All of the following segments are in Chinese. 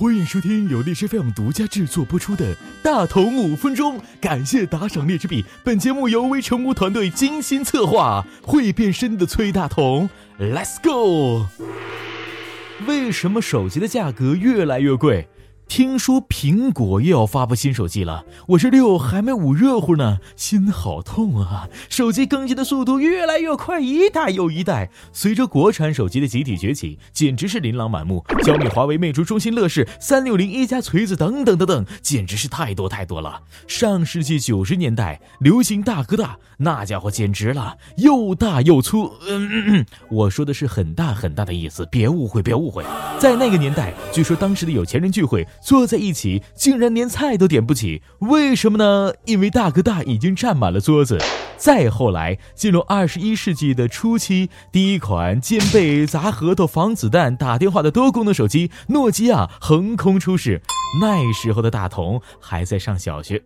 欢迎收听由荔枝 FM 独家制作播出的《大同五分钟》，感谢打赏荔枝币。本节目由微成功团队精心策划，会变身的崔大同，Let's go！为什么手机的价格越来越贵？听说苹果又要发布新手机了，我这六还没捂热乎呢，心好痛啊！手机更新的速度越来越快，一代又一代。随着国产手机的集体崛起，简直是琳琅满目。小米、华为、魅族、中兴、乐视、三六零、一加、锤子等等等等，简直是太多太多了。上世纪九十年代流行大哥大，那家伙简直了，又大又粗。嗯嗯嗯，我说的是很大很大的意思，别误会，别误会。在那个年代，据说当时的有钱人聚会。坐在一起，竟然连菜都点不起，为什么呢？因为大哥大已经占满了桌子。再后来，进入二十一世纪的初期，第一款兼备砸核桃、防子弹、打电话的多功能手机——诺基亚横空出世。那时候的大同还在上小学，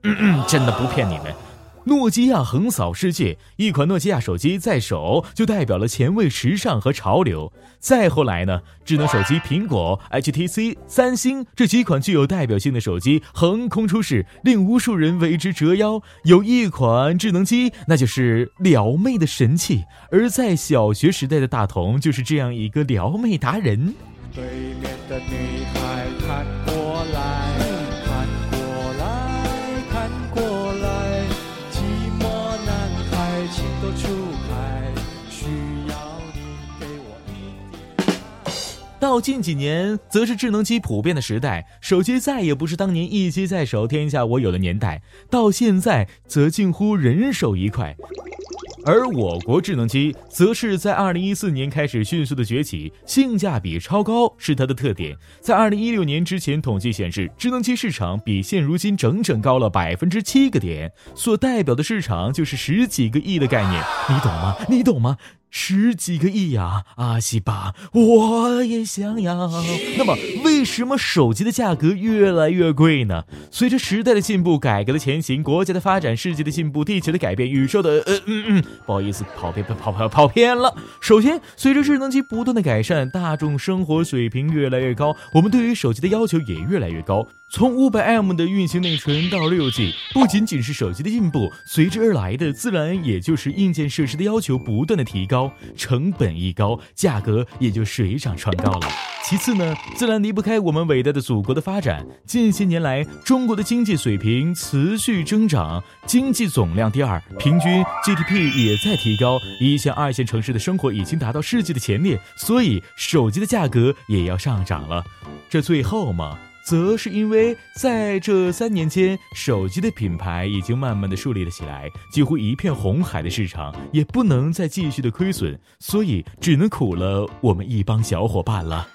真的不骗你们。诺基亚横扫世界，一款诺基亚手机在手就代表了前卫、时尚和潮流。再后来呢，智能手机苹果、HTC、三星这几款具有代表性的手机横空出世，令无数人为之折腰。有一款智能机，那就是撩妹的神器。而在小学时代的大同就是这样一个撩妹达人。对面的女孩看到近几年，则是智能机普遍的时代，手机再也不是当年一机在手，天下我有的年代。到现在，则近乎人手一块。而我国智能机，则是在二零一四年开始迅速的崛起，性价比超高是它的特点。在二零一六年之前，统计显示，智能机市场比现如今整整高了百分之七个点，所代表的市场就是十几个亿的概念，你懂吗？你懂吗？十几个亿呀，阿西吧，我也想要。那么，为什么手机的价格越来越贵呢？随着时代的进步、改革的前行、国家的发展、世界的进步、地球的改变、宇宙的……呃嗯嗯，不好意思，跑偏跑跑跑偏了。首先，随着智能机不断的改善，大众生活水平越来越高，我们对于手机的要求也越来越高。从五百 M 的运行内存到六 G，不仅仅是手机的进步，随之而来的自然也就是硬件设施的要求不断的提高，成本一高，价格也就水涨船高了。其次呢，自然离不开我们伟大的祖国的发展。近些年来，中国的经济水平持续增长，经济总量第二，平均 GDP 也在提高，一线、二线城市的生活已经达到世界的前列，所以手机的价格也要上涨了。这最后嘛。则是因为在这三年间，手机的品牌已经慢慢的树立了起来，几乎一片红海的市场，也不能再继续的亏损，所以只能苦了我们一帮小伙伴了。